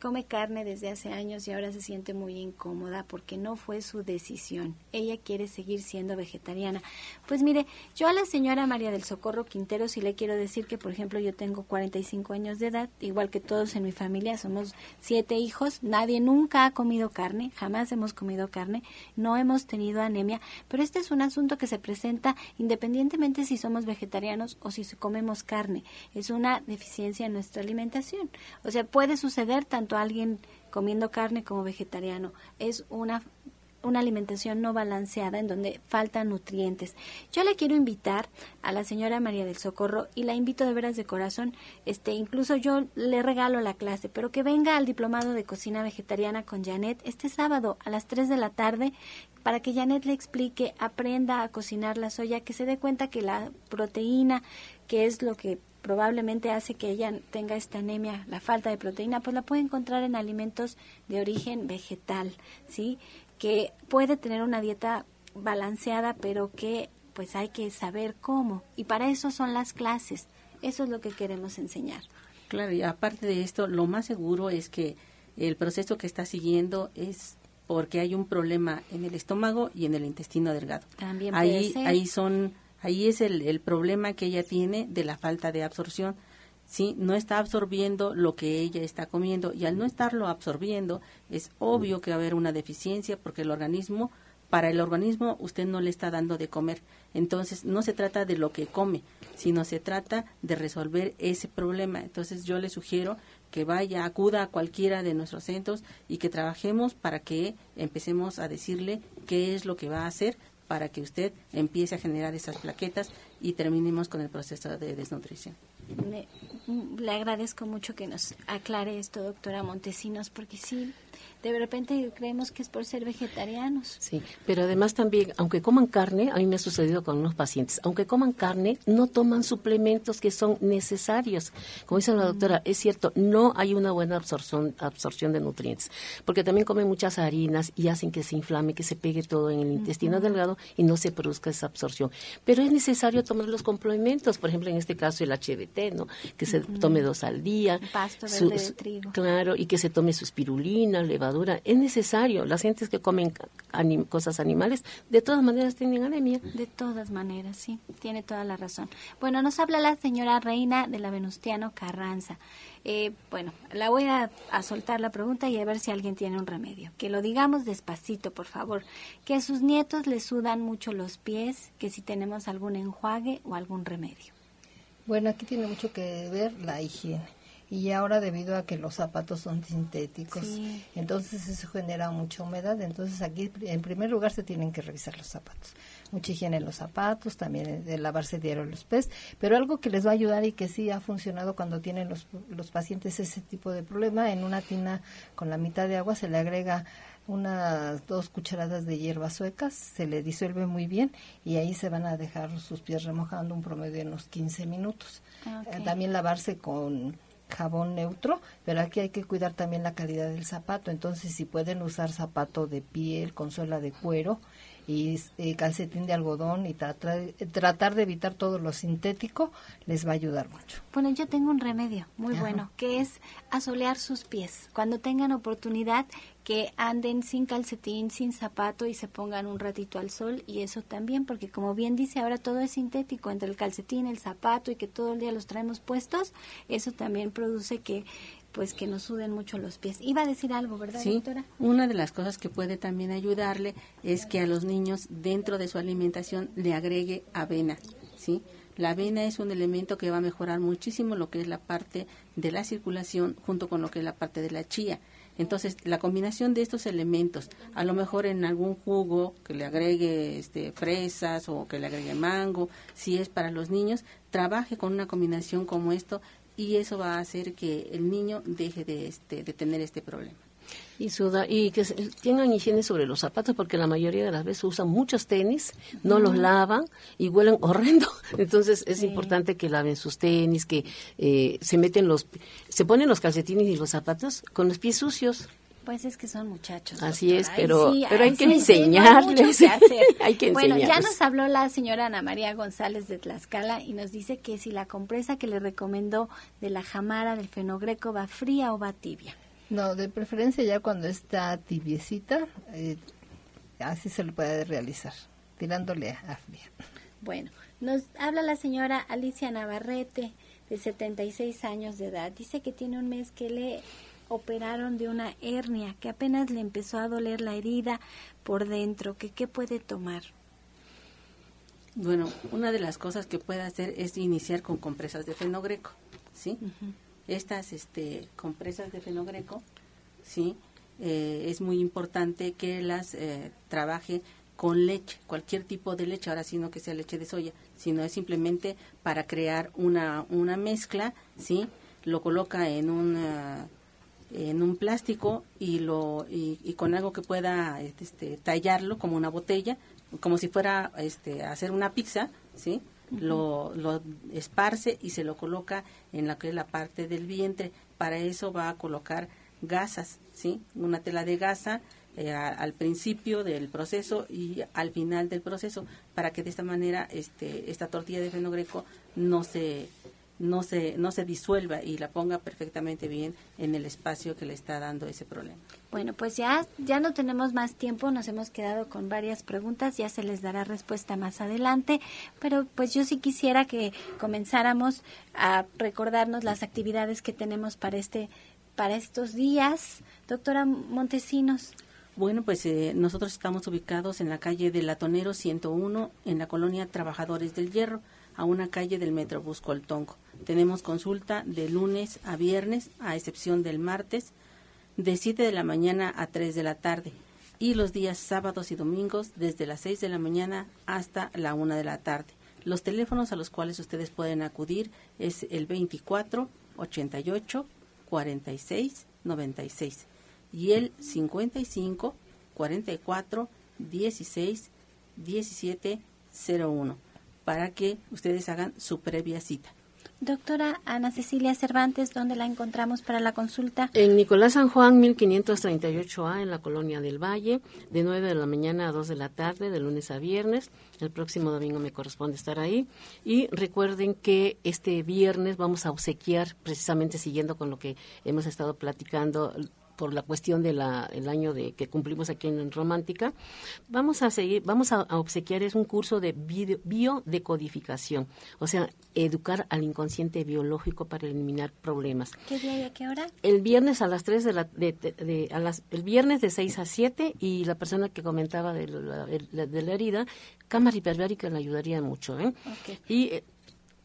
come carne desde hace años y ahora se siente muy incómoda porque no fue su decisión. Ella quiere seguir siendo vegetariana. Pues mire, yo a la señora María del Socorro Quintero sí le quiero decir que, por ejemplo, yo tengo 45 años de edad, igual que todos en mi familia, somos siete hijos, nadie nunca ha comido carne, jamás hemos comido carne, no hemos tenido anemia, pero este es un asunto que se presenta independientemente si somos vegetarianos o si comemos carne. Es una deficiencia en nuestra alimentación. O sea, puede suceder tanto alguien comiendo carne como vegetariano. Es una una alimentación no balanceada en donde faltan nutrientes. Yo le quiero invitar a la señora María del Socorro y la invito de veras de corazón, este incluso yo le regalo la clase, pero que venga al diplomado de cocina vegetariana con Janet este sábado a las 3 de la tarde para que Janet le explique, aprenda a cocinar la soya, que se dé cuenta que la proteína, que es lo que probablemente hace que ella tenga esta anemia, la falta de proteína, pues la puede encontrar en alimentos de origen vegetal, ¿sí? Que puede tener una dieta balanceada, pero que pues hay que saber cómo. Y para eso son las clases. Eso es lo que queremos enseñar. Claro, y aparte de esto, lo más seguro es que el proceso que está siguiendo es porque hay un problema en el estómago y en el intestino delgado. También ahí, puede ser. ahí son Ahí es el, el problema que ella tiene de la falta de absorción. ¿sí? No está absorbiendo lo que ella está comiendo y al no estarlo absorbiendo es obvio que va a haber una deficiencia porque el organismo, para el organismo usted no le está dando de comer. Entonces no se trata de lo que come, sino se trata de resolver ese problema. Entonces yo le sugiero que vaya, acuda a cualquiera de nuestros centros y que trabajemos para que empecemos a decirle qué es lo que va a hacer para que usted empiece a generar esas plaquetas y terminemos con el proceso de desnutrición. Me, le agradezco mucho que nos aclare esto, doctora Montesinos, porque sí, de repente creemos que es por ser vegetarianos. Sí, pero además también, aunque coman carne, a mí me ha sucedido con unos pacientes, aunque coman carne, no toman suplementos que son necesarios. Como dice la doctora, es cierto, no hay una buena absorción, absorción de nutrientes, porque también comen muchas harinas y hacen que se inflame, que se pegue todo en el intestino delgado y no se produzca esa absorción. Pero es necesario tomar los complementos, por ejemplo, en este caso el HBT, ¿no? Que se tome dos al día. Pasto su- de trigo. Claro, y que se tome su espirulina, levadura. Es necesario. Las gentes que comen anim- cosas animales, de todas maneras tienen anemia. De todas maneras, sí, tiene toda la razón. Bueno, nos habla la señora Reina de la Venustiano Carranza. Eh, bueno, la voy a, a soltar la pregunta y a ver si alguien tiene un remedio. Que lo digamos despacito, por favor. Que a sus nietos le sudan mucho los pies, que si tenemos algún enjuague o algún remedio. Bueno, aquí tiene mucho que ver la higiene. Y ahora debido a que los zapatos son sintéticos, Sí. entonces eso genera mucha humedad. Entonces aquí en primer lugar se tienen que revisar los zapatos. Mucha higiene en los zapatos, también de lavarse diario los pies. Pero algo que les va a ayudar y que sí ha funcionado cuando tienen los, los pacientes ese tipo de problema, en una tina con la mitad de agua se le agrega unas dos cucharadas de hierbas suecas, se le disuelve muy bien y ahí se van a dejar sus pies remojando un promedio de unos 15 minutos. Ok. Eh, También lavarse con jabón neutro, pero aquí hay que cuidar también la calidad del zapato. Entonces, si pueden usar zapato de piel con suela de cuero y eh, calcetín de algodón y tratar, tratar de evitar todo lo sintético, les va a ayudar mucho. Bueno, yo tengo un remedio muy Ajá. bueno, que es asolear sus pies. Cuando tengan oportunidad, que anden sin calcetín, sin zapato y se pongan un ratito al sol. Y eso también, porque como bien dice, ahora todo es sintético, entre el calcetín, el zapato y que todo el día los traemos puestos, eso también produce que pues que nos suden mucho los pies. Iba a decir algo, ¿verdad, Sí, doctora? una de las cosas que puede también ayudarle es que a los niños dentro de su alimentación le agregue avena, ¿sí? La avena es un elemento que va a mejorar muchísimo lo que es la parte de la circulación junto con lo que es la parte de la chía. Entonces, la combinación de estos elementos, a lo mejor en algún jugo que le agregue este, fresas o que le agregue mango, si es para los niños, trabaje con una combinación como esto y eso va a hacer que el niño deje de, este, de tener este problema. Y suda, y que tengan higiene sobre los zapatos, porque la mayoría de las veces usan muchos tenis, no los lavan y huelen horrendo. Entonces es importante que laven sus tenis, que eh, se meten los, se ponen los calcetines y los zapatos con los pies sucios. Pues es que son muchachos. Así doctora. es, Ay, pero- sí, pero hay ay, que sí, sí, enseñarles. no hay que. Hay que Bueno, ya enseñarles. nos habló la señora Ana María González de Tlaxcala y nos dice que si la compresa que le recomendó de la jamara del fenogreco va fría o va tibia. No, de preferencia ya cuando está tibiecita, eh, así se lo puede realizar, tirándole a fría. Bueno, nos habla la señora Alicia Navarrete, de 76 años de edad. Dice que tiene un mes que le operaron de una hernia, que apenas le empezó a doler la herida por dentro, que qué puede tomar. Bueno, una de las cosas que puede hacer es iniciar con compresas de fenogreco, ¿sí? Estas este, compresas de fenogreco, ¿sí? eh, es muy importante que las eh, trabaje con leche, cualquier tipo de leche, ahora sí no que sea leche de soya, sino es simplemente para crear una, una mezcla, ¿sí? Lo coloca en un, en un plástico y, lo, y, con algo que pueda este, tallarlo como una botella, como si fuera este, hacer una pizza, ¿sí? Lo, lo esparce y se lo coloca en la que es la parte del vientre. Para eso va a colocar gasas, ¿sí? Una tela de gasa eh, al principio del proceso y al final del proceso para que de esta manera este, esta tortilla de fenogreco no se no se no se disuelva y la ponga perfectamente bien en el espacio que le está dando ese problema. Bueno, pues ya ya no tenemos más tiempo, nos hemos quedado con varias preguntas, ya se les dará respuesta más adelante, pero pues yo sí quisiera que comenzáramos a recordarnos las actividades que tenemos para este para estos días. Doctora Montesinos. Bueno, pues eh, nosotros estamos ubicados en la calle de Latonero 101, en la colonia Trabajadores del Hierro, a una calle del Metrobús Coltonco. Tenemos consulta de lunes a viernes, a excepción del martes, de 7 de la mañana a 3 de la tarde. Y los días sábados y domingos, desde las 6 de la mañana hasta la 1 de la tarde. Los teléfonos a los cuales ustedes pueden acudir es el 24 88 46 96 y el 55 44 16 17 01 para que ustedes hagan su previa cita. Doctora Ana Cecilia Cervantes, ¿dónde la encontramos para la consulta? En Nicolás San Juan, 1538A, en la Colonia del Valle, de 9 de la mañana a 2 de la tarde, de lunes a viernes. El próximo domingo me corresponde estar ahí. Y recuerden que este viernes vamos a obsequiar, precisamente siguiendo con lo que hemos estado platicando, por la cuestión del año de que cumplimos aquí en Romántica, vamos a seguir, vamos a, obsequiar es un curso de biodecodificación, o sea, educar al inconsciente biológico para eliminar problemas. ¿Qué día y a qué hora? El viernes a las 3 de la de, a las, el viernes de 6 a 7 y la persona que comentaba de la, de la herida, cámara hiperbárica le ayudaría mucho, ¿eh? Y eh,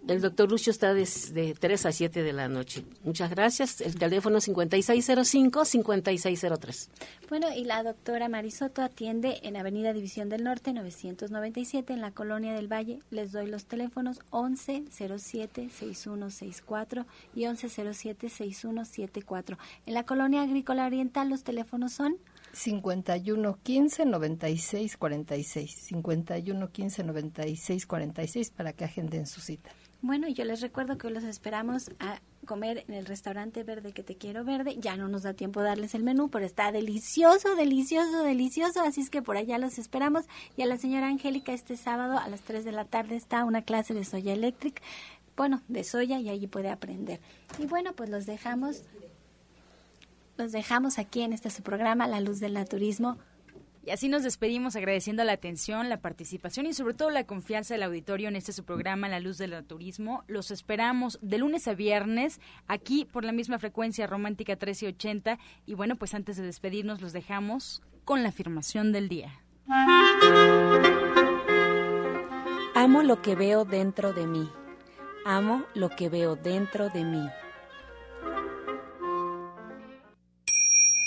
el doctor Lucio está desde de 3 a 7 de la noche. Muchas gracias. El teléfono 5605-5603. Bueno, y la doctora Marisoto atiende en Avenida División del Norte 997 en la Colonia del Valle. Les doy los teléfonos 1107-6164 y 1107-6174. En la Colonia Agrícola Oriental los teléfonos son 51 15 96 46 51 15 96 46 para que agenden su cita. Bueno, yo les recuerdo que los esperamos a comer en el restaurante verde que te quiero verde. Ya no nos da tiempo darles el menú, pero está delicioso, delicioso, delicioso. Así es que por allá los esperamos. Y a la señora Angélica este sábado a las 3 de la tarde está una clase de soya electric. Bueno, de soya y allí puede aprender. Y bueno, pues los dejamos. Los dejamos aquí en este su programa, La Luz del Naturismo y así nos despedimos agradeciendo la atención, la participación y sobre todo la confianza del auditorio en este su programa La Luz del Turismo. Los esperamos de lunes a viernes aquí por la misma frecuencia romántica 1380 y bueno, pues antes de despedirnos los dejamos con la afirmación del día. Amo lo que veo dentro de mí. Amo lo que veo dentro de mí.